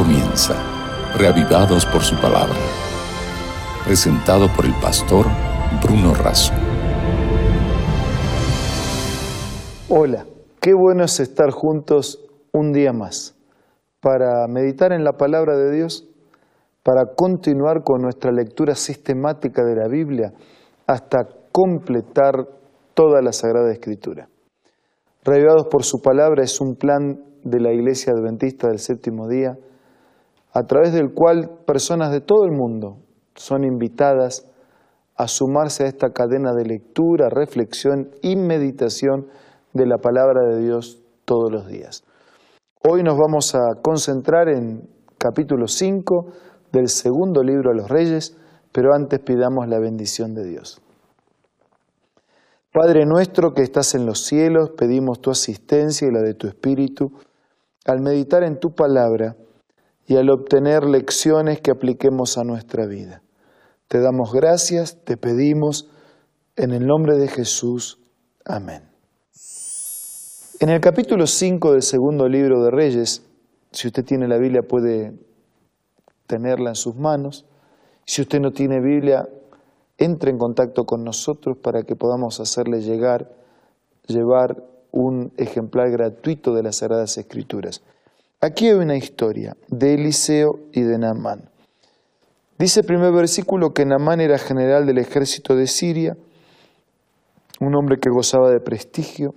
comienza, reavivados por su palabra. Presentado por el pastor Bruno Razo. Hola, qué bueno es estar juntos un día más para meditar en la palabra de Dios, para continuar con nuestra lectura sistemática de la Biblia hasta completar toda la Sagrada Escritura. Reavivados por su palabra es un plan de la Iglesia Adventista del Séptimo Día, a través del cual personas de todo el mundo son invitadas a sumarse a esta cadena de lectura, reflexión y meditación de la palabra de Dios todos los días. Hoy nos vamos a concentrar en capítulo 5 del segundo libro de los Reyes, pero antes pidamos la bendición de Dios. Padre nuestro que estás en los cielos, pedimos tu asistencia y la de tu Espíritu al meditar en tu palabra y al obtener lecciones que apliquemos a nuestra vida. Te damos gracias, te pedimos, en el nombre de Jesús. Amén. En el capítulo 5 del segundo libro de Reyes, si usted tiene la Biblia puede tenerla en sus manos. Si usted no tiene Biblia, entre en contacto con nosotros para que podamos hacerle llegar, llevar un ejemplar gratuito de las Sagradas Escrituras. Aquí hay una historia de Eliseo y de Naamán. Dice el primer versículo que Naamán era general del ejército de Siria, un hombre que gozaba de prestigio,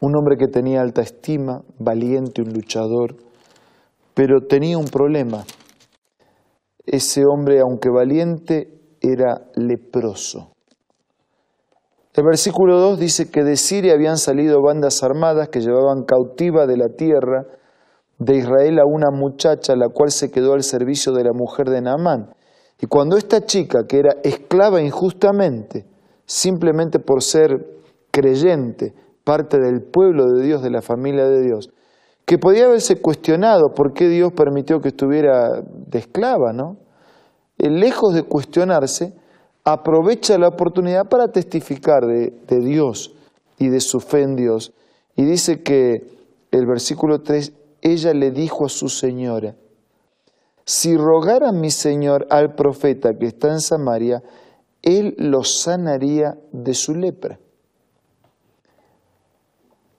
un hombre que tenía alta estima, valiente, un luchador, pero tenía un problema. Ese hombre, aunque valiente, era leproso. El versículo 2 dice que de Siria habían salido bandas armadas que llevaban cautiva de la tierra de Israel a una muchacha, la cual se quedó al servicio de la mujer de Naamán. Y cuando esta chica, que era esclava injustamente, simplemente por ser creyente, parte del pueblo de Dios, de la familia de Dios, que podía haberse cuestionado por qué Dios permitió que estuviera de esclava, ¿no? Eh, lejos de cuestionarse, aprovecha la oportunidad para testificar de, Dios y de su fe en Dios. Y dice que el versículo 3, ella le dijo a su señora, si rogara mi señor al profeta que está en Samaria, él lo sanaría de su lepra.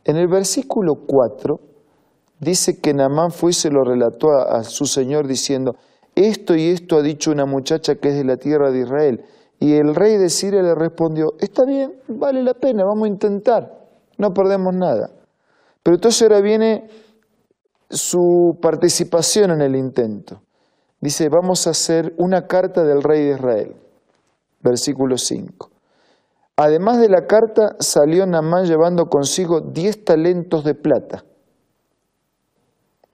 En el versículo 4 dice que Naamán fue y se lo relató a su señor diciendo, esto y esto ha dicho una muchacha que es de la tierra de Israel. Y el rey de Siria le respondió, está bien, vale la pena, vamos a intentar, no perdemos nada. Pero entonces ahora viene su participación en el intento. Dice, vamos a hacer una carta del rey de Israel. Versículo 5. Además de la carta, salió Namán llevando consigo diez talentos de plata.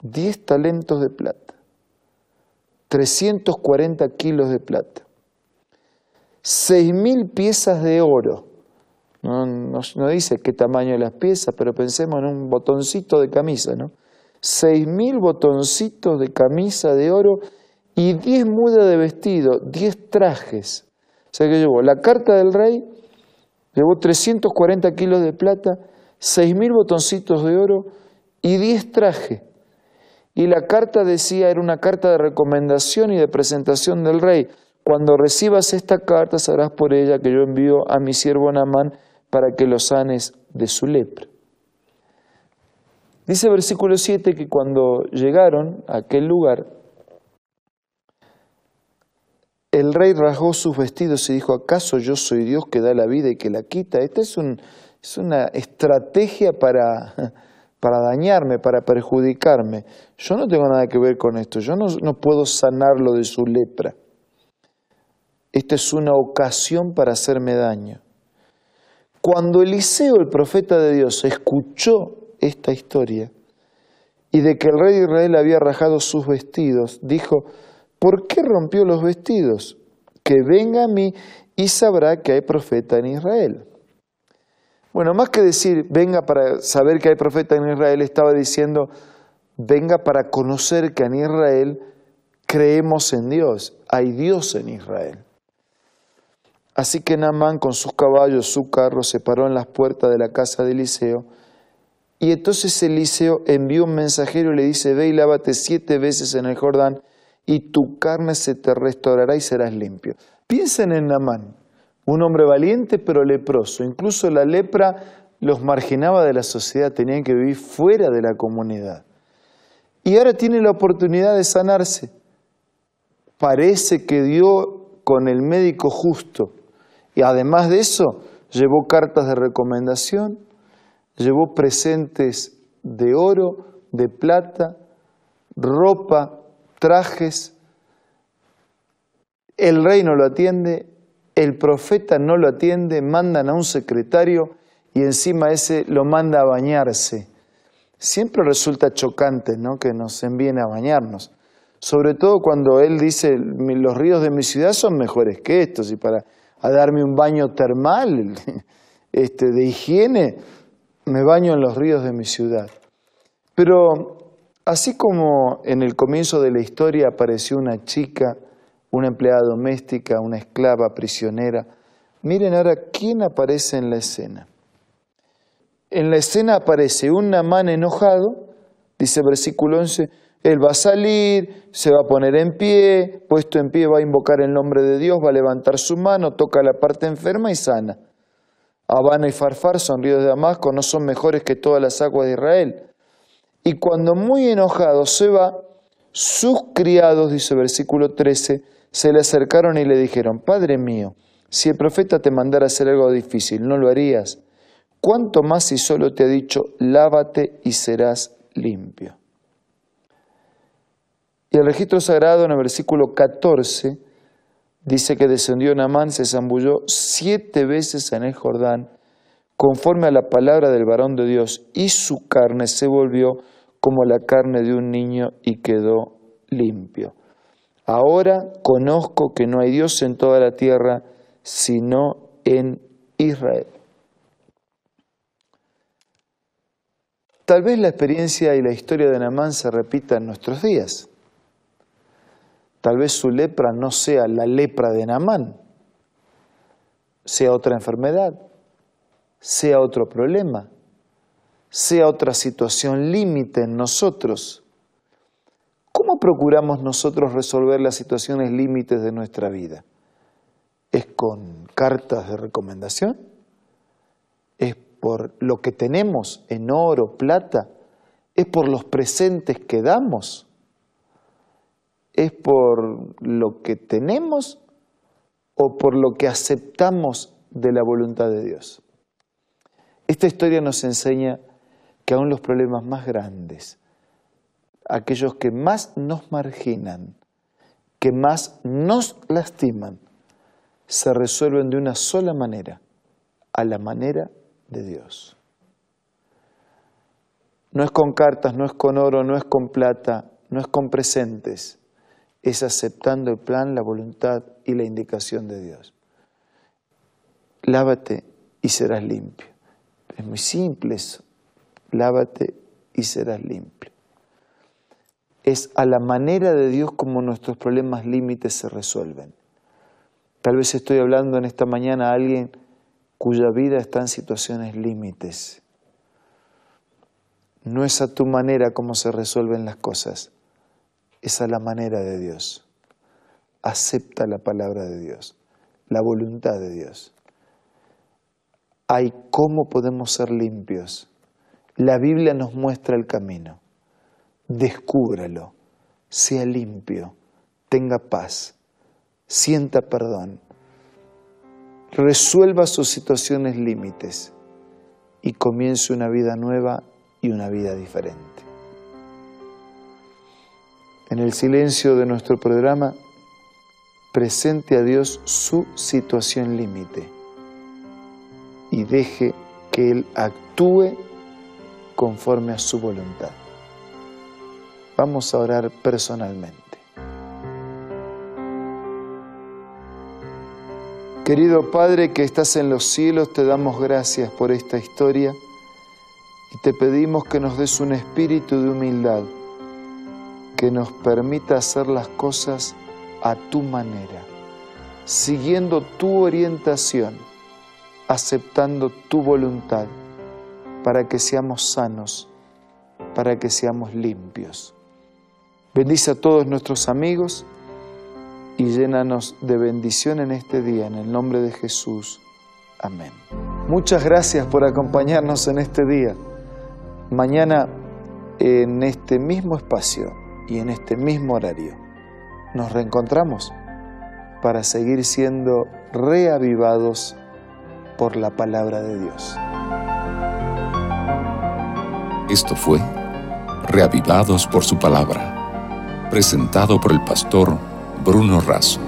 Diez talentos de plata. 340 kilos de plata. 6.000 piezas de oro. No, no, dice qué tamaño de las piezas, pero pensemos en un botoncito de camisa, ¿no? 6.000 botoncitos de camisa de oro y 10 mudas de vestido, 10 trajes. O sea que llevó la carta del rey, llevó 340 kilos de plata, 6.000 botoncitos de oro y 10 trajes. Y la carta decía, era una carta de recomendación y de presentación del rey. Cuando recibas esta carta sabrás por ella que yo envío a mi siervo Namán para que lo sanes de su lepra. Dice versículo 7 que cuando llegaron a aquel lugar, el rey rasgó sus vestidos y dijo, ¿acaso yo soy Dios que da la vida y que la quita? Esta es, es una estrategia para, para dañarme, para perjudicarme. Yo no tengo nada que ver con esto, yo no puedo sanarlo de su lepra. Esta es una ocasión para hacerme daño. Cuando Eliseo, el profeta de Dios, escuchó esta historia y de que el rey de Israel había rajado sus vestidos, dijo, ¿por qué rompió los vestidos? Que venga a mí y sabrá que hay profeta en Israel. Bueno, más que decir, venga para saber que hay profeta en Israel, estaba diciendo, venga para conocer que en Israel creemos en Dios, hay Dios en Israel. Así que Naamán con sus caballos, su carro, se paró en las puertas de la casa de Eliseo Y entonces Eliseo envió un mensajero y le dice, ve y lávate siete veces en el Jordán y tu carne se te restaurará y serás limpio. Piensen en Namán, un hombre valiente pero leproso. Incluso la lepra los marginaba de la sociedad, tenían que vivir fuera de la comunidad. Y ahora tiene la oportunidad de sanarse. Parece que dio con el médico justo. Y además de eso, llevó cartas de recomendación, llevó presentes de oro, de plata, ropa, trajes. El rey no lo atiende, el profeta no lo atiende, mandan a un secretario y encima ese lo manda a bañarse. Siempre resulta chocante ¿no? que nos envíen a bañarnos. Sobre todo cuando él dice, los ríos de mi ciudad son mejores que estos y para darme un baño termal este, de higiene, me baño en los ríos de mi ciudad. Pero así como en el comienzo de la historia apareció una chica, una empleada doméstica, una esclava prisionera, miren ahora quién aparece en la escena. En la escena aparece un Namán enojado, dice versículo 11, él va a salir, se va a poner en pie, puesto en pie va a invocar el nombre de Dios, va a levantar su mano, toca la parte enferma y sana. Habana y Farfar son ríos de Damasco, no son mejores que todas las aguas de Israel. Y cuando muy enojado se va, sus criados, dice versículo 13, se le acercaron y le dijeron, Padre mío, si el profeta te mandara hacer algo difícil, ¿no lo harías? ¿Cuánto más si solo te ha dicho, lávate y serás limpio? Y el registro sagrado en el versículo 14 dice que descendió Namán, se zambulló siete veces en el Jordán, conforme a la palabra del varón de Dios, y su carne se volvió como la carne de un niño y quedó limpio. Ahora conozco que no hay Dios en toda la tierra, sino en Israel. Tal vez la experiencia y la historia de Namán se repita en nuestros días. Tal vez su lepra no sea la lepra de Namán, sea otra enfermedad, sea otro problema, sea otra situación límite en nosotros. ¿Cómo procuramos nosotros resolver las situaciones límites de nuestra vida? ¿Es con cartas de recomendación? ¿Es por lo que tenemos en oro, plata? ¿Es por los presentes que damos? ¿Es por lo que tenemos o por lo que aceptamos de la voluntad de Dios? Esta historia nos enseña que aún los problemas más grandes, aquellos que más nos marginan, que más nos lastiman, se resuelven de una sola manera, a la manera de Dios. No es con cartas, no es con oro, no es con plata, no es con presentes, es aceptando el plan, la voluntad y la indicación de Dios. Lávate y serás limpio. Es muy simple eso. Lávate y serás limpio. Es a la manera de Dios como nuestros problemas límites se resuelven. Tal vez estoy hablando en esta mañana a alguien cuya vida está en situaciones límites. No es a tu manera como se resuelven las cosas es a la manera de Dios. Acepta la palabra de Dios, la voluntad de Dios. Hay cómo podemos ser limpios. La Biblia nos muestra el camino. Descúbralo, sea limpio, tenga paz, sienta perdón, resuelva sus situaciones límites y comience una vida nueva y una vida diferente en el silencio de nuestro programa, presente a Dios su situación límite y deje que Él actúe conforme a su voluntad. Vamos a orar personalmente. Querido Padre que estás en los cielos, te damos gracias por esta historia y te pedimos que nos des un espíritu de humildad que nos permita hacer las cosas a tu manera, siguiendo tu orientación, aceptando tu voluntad, para que seamos sanos, para que seamos limpios. Bendice a todos nuestros amigos y llénanos de bendición en este día, en el nombre de Jesús. Amén. Muchas gracias por acompañarnos en este día. Mañana en este mismo espacio y en este mismo horario nos reencontramos para seguir siendo reavivados por la palabra de Dios. Esto fue Reavivados por su palabra, presentado por el pastor Bruno Razo.